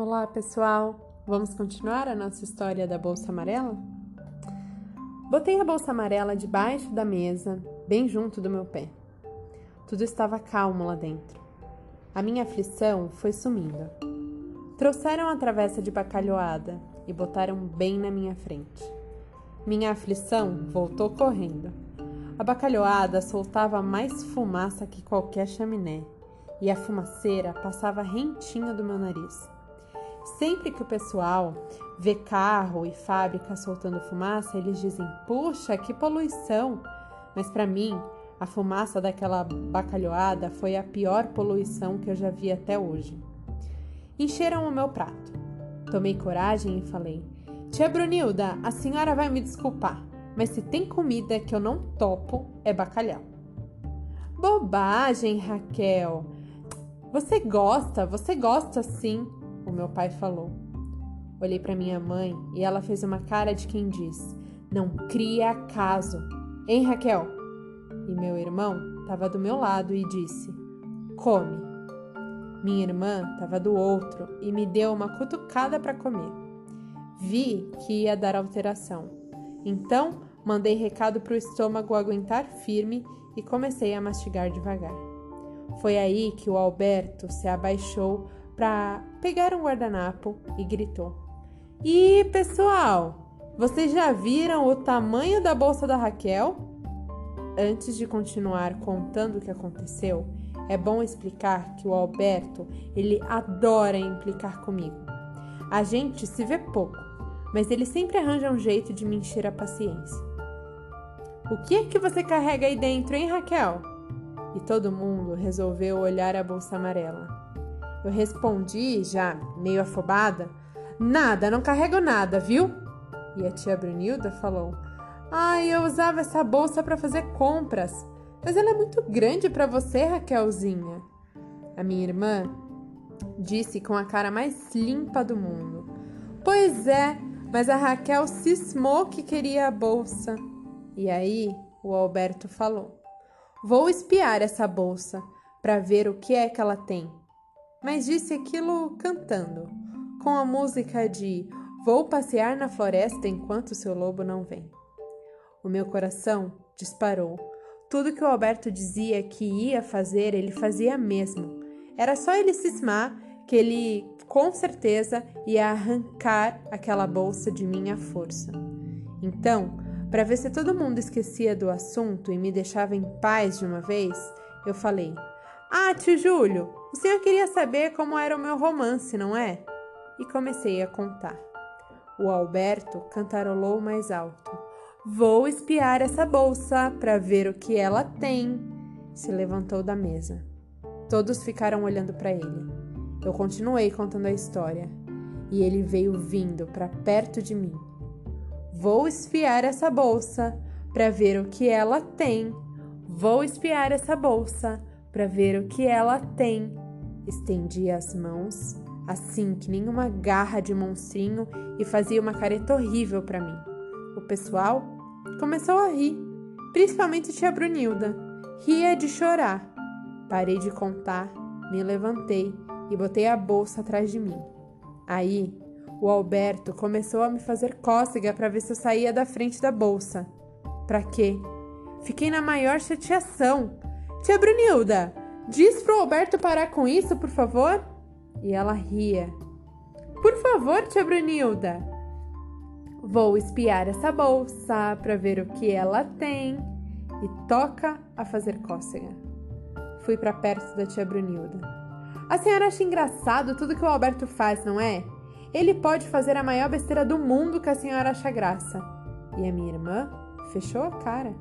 Olá, pessoal! Vamos continuar a nossa história da bolsa amarela? Botei a bolsa amarela debaixo da mesa, bem junto do meu pé. Tudo estava calmo lá dentro. A minha aflição foi sumindo. Trouxeram a travessa de bacalhoada e botaram bem na minha frente. Minha aflição voltou correndo. A bacalhoada soltava mais fumaça que qualquer chaminé e a fumaceira passava rentinha do meu nariz. Sempre que o pessoal vê carro e fábrica soltando fumaça, eles dizem: "Puxa, que poluição!". Mas para mim, a fumaça daquela bacalhoada foi a pior poluição que eu já vi até hoje. Encheram o meu prato. Tomei coragem e falei: Tia Brunilda, a senhora vai me desculpar, mas se tem comida que eu não topo, é bacalhau. Bobagem, Raquel! Você gosta, você gosta sim, o meu pai falou. Olhei para minha mãe e ela fez uma cara de quem diz: Não cria acaso. Hein, Raquel? E meu irmão estava do meu lado e disse: Come. Minha irmã estava do outro e me deu uma cutucada para comer. Vi que ia dar alteração. Então, mandei recado para o estômago aguentar firme e comecei a mastigar devagar. Foi aí que o Alberto se abaixou para pegar um guardanapo e gritou: E pessoal, vocês já viram o tamanho da bolsa da Raquel? Antes de continuar contando o que aconteceu, é bom explicar que o Alberto ele adora implicar comigo. A gente se vê pouco, mas ele sempre arranja um jeito de me encher a paciência. O que é que você carrega aí dentro, hein, Raquel? e todo mundo resolveu olhar a bolsa amarela. Eu respondi, já meio afobada: Nada, não carrego nada, viu? E a tia Brunilda falou: Ai, eu usava essa bolsa para fazer compras, mas ela é muito grande para você, Raquelzinha. A minha irmã disse com a cara mais limpa do mundo: Pois é, mas a Raquel cismou que queria a bolsa. E aí o Alberto falou: Vou espiar essa bolsa para ver o que é que ela tem. Mas disse aquilo cantando, com a música de Vou passear na floresta enquanto seu lobo não vem. O meu coração disparou. Tudo que o Alberto dizia que ia fazer, ele fazia mesmo. Era só ele cismar que ele com certeza ia arrancar aquela bolsa de minha força. Então, para ver se todo mundo esquecia do assunto e me deixava em paz de uma vez, eu falei: Ah, tio Júlio, o senhor queria saber como era o meu romance, não é? E comecei a contar. O Alberto cantarolou mais alto. Vou espiar essa bolsa para ver o que ela tem. Se levantou da mesa. Todos ficaram olhando para ele. Eu continuei contando a história e ele veio vindo para perto de mim. Vou espiar essa bolsa para ver o que ela tem. Vou espiar essa bolsa para ver o que ela tem. Estendi as mãos, assim que nenhuma garra de monstrinho, e fazia uma careta horrível para mim. O pessoal começou a rir, principalmente tia Brunilda. Ria de chorar. Parei de contar, me levantei e botei a bolsa atrás de mim. Aí o Alberto começou a me fazer cócega para ver se eu saía da frente da bolsa. Para quê? Fiquei na maior chateação. Tia Brunilda, diz pro Alberto parar com isso, por favor? E ela ria. Por favor, tia Brunilda. Vou espiar essa bolsa para ver o que ela tem e toca a fazer cócega. Fui para perto da tia Brunilda. A senhora acha engraçado tudo que o Alberto faz, não é? Ele pode fazer a maior besteira do mundo que a senhora acha graça. E a minha irmã fechou a cara.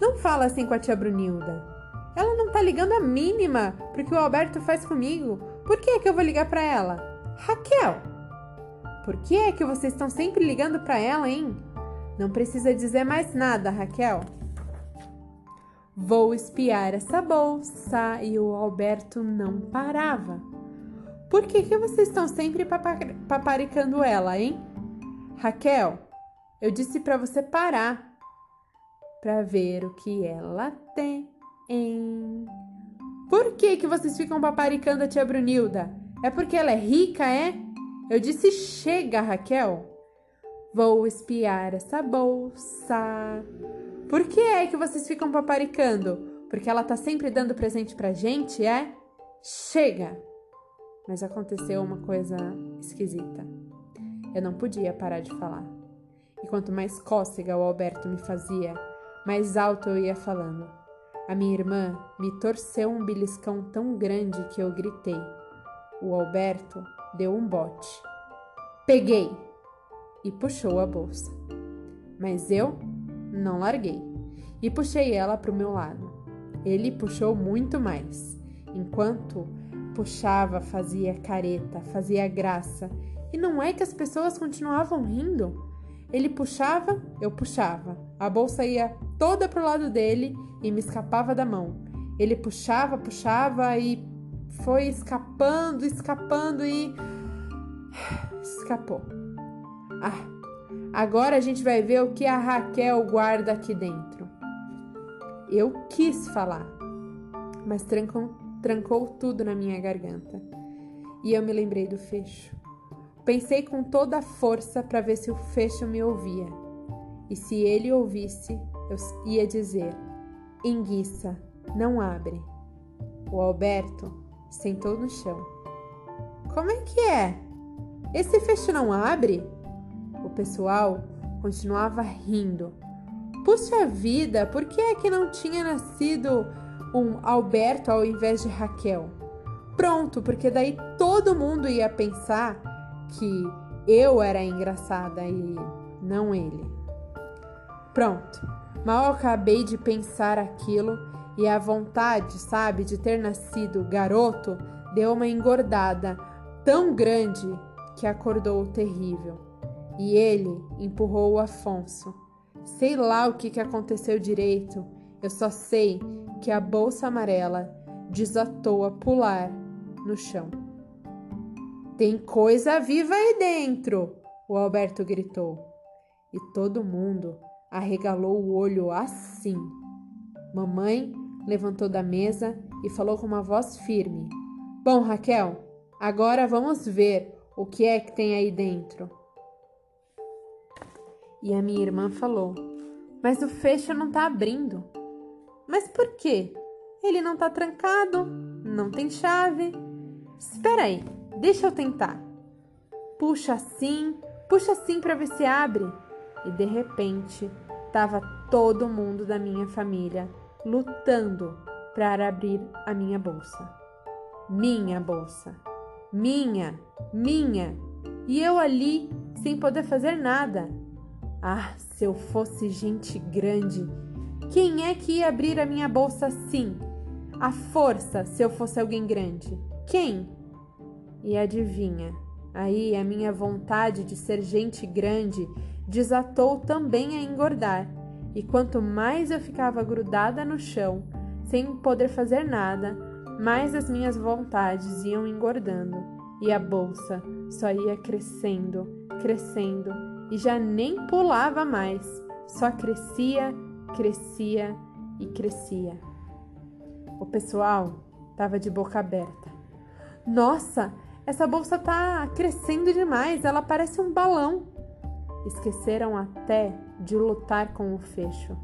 Não fala assim com a tia Brunilda. Ela não tá ligando a mínima pro que o Alberto faz comigo. Por que é que eu vou ligar para ela? Raquel! Por que é que vocês estão sempre ligando para ela, hein? Não precisa dizer mais nada, Raquel. Vou espiar essa bolsa e o Alberto não parava. Por que, que vocês estão sempre paparicando ela, hein? Raquel, eu disse para você parar para ver o que ela tem. Por que, que vocês ficam paparicando a tia Brunilda? É porque ela é rica, é? Eu disse chega, Raquel. Vou espiar essa bolsa. Por que é que vocês ficam paparicando? Porque ela tá sempre dando presente pra gente, é? Chega! Mas aconteceu uma coisa esquisita. Eu não podia parar de falar. E quanto mais cócega o Alberto me fazia, mais alto eu ia falando. A minha irmã me torceu um beliscão tão grande que eu gritei. O Alberto deu um bote. Peguei! E puxou a bolsa. Mas eu não larguei e puxei ela para o meu lado. Ele puxou muito mais. Enquanto puxava, fazia careta, fazia graça. E não é que as pessoas continuavam rindo? Ele puxava, eu puxava. A bolsa ia toda pro lado dele e me escapava da mão. Ele puxava, puxava e foi escapando, escapando e. escapou. Ah, agora a gente vai ver o que a Raquel guarda aqui dentro. Eu quis falar, mas trancou, trancou tudo na minha garganta. E eu me lembrei do fecho. Pensei com toda a força para ver se o fecho me ouvia. E se ele ouvisse, eu ia dizer: Enguiça, não abre. O Alberto sentou no chão. Como é que é? Esse fecho não abre? O pessoal continuava rindo. Puxa vida, por que é que não tinha nascido um Alberto ao invés de Raquel? Pronto, porque daí todo mundo ia pensar que eu era engraçada e não ele. Pronto, mal acabei de pensar aquilo e a vontade, sabe, de ter nascido garoto deu uma engordada tão grande que acordou o terrível. E ele empurrou o Afonso. Sei lá o que, que aconteceu direito, eu só sei que a bolsa amarela desatou a pular no chão. Tem coisa viva aí dentro! O Alberto gritou. E todo mundo arregalou o olho assim. Mamãe levantou da mesa e falou com uma voz firme: Bom, Raquel, agora vamos ver o que é que tem aí dentro. E a minha irmã falou: Mas o fecho não tá abrindo. Mas por quê? Ele não tá trancado, não tem chave. Espera aí, Deixa eu tentar. Puxa assim, puxa assim para ver se abre. E de repente, estava todo mundo da minha família lutando para abrir a minha bolsa. Minha bolsa. Minha, minha. E eu ali sem poder fazer nada. Ah, se eu fosse gente grande, quem é que ia abrir a minha bolsa assim? A força, se eu fosse alguém grande. Quem? E adivinha, aí a minha vontade de ser gente grande desatou também a engordar, e quanto mais eu ficava grudada no chão, sem poder fazer nada, mais as minhas vontades iam engordando, e a bolsa só ia crescendo, crescendo, e já nem pulava mais, só crescia, crescia e crescia. O pessoal estava de boca aberta. Nossa, essa bolsa tá crescendo demais, ela parece um balão. Esqueceram até de lutar com o fecho.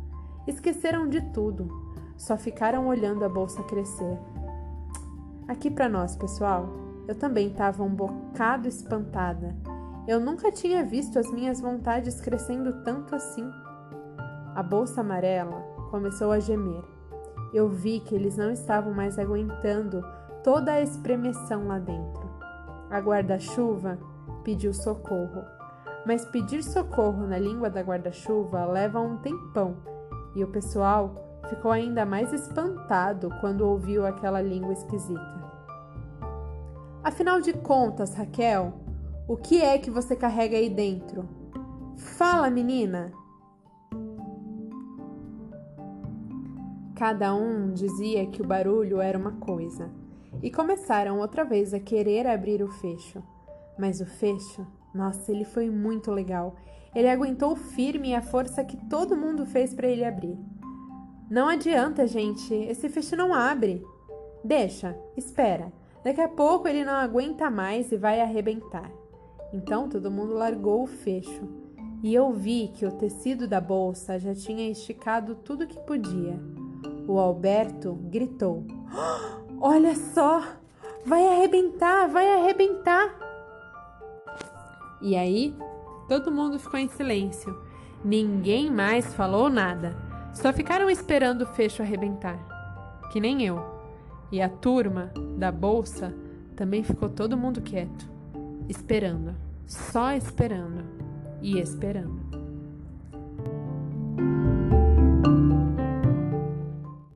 Esqueceram de tudo. Só ficaram olhando a bolsa crescer. Aqui para nós, pessoal, eu também estava um bocado espantada. Eu nunca tinha visto as minhas vontades crescendo tanto assim. A bolsa amarela começou a gemer. Eu vi que eles não estavam mais aguentando toda a espremeção lá dentro. A guarda-chuva pediu socorro. Mas pedir socorro na língua da guarda-chuva leva um tempão, e o pessoal ficou ainda mais espantado quando ouviu aquela língua esquisita. Afinal de contas, Raquel, o que é que você carrega aí dentro? Fala, menina! Cada um dizia que o barulho era uma coisa e começaram outra vez a querer abrir o fecho. Mas o fecho, nossa, ele foi muito legal. Ele aguentou firme a força que todo mundo fez para ele abrir. Não adianta, gente, esse fecho não abre. Deixa, espera. Daqui a pouco ele não aguenta mais e vai arrebentar. Então todo mundo largou o fecho e eu vi que o tecido da bolsa já tinha esticado tudo que podia. O Alberto gritou: Olha só! Vai arrebentar, vai arrebentar! E aí, todo mundo ficou em silêncio. Ninguém mais falou nada. Só ficaram esperando o fecho arrebentar. Que nem eu. E a turma da bolsa também ficou todo mundo quieto, esperando, só esperando e esperando.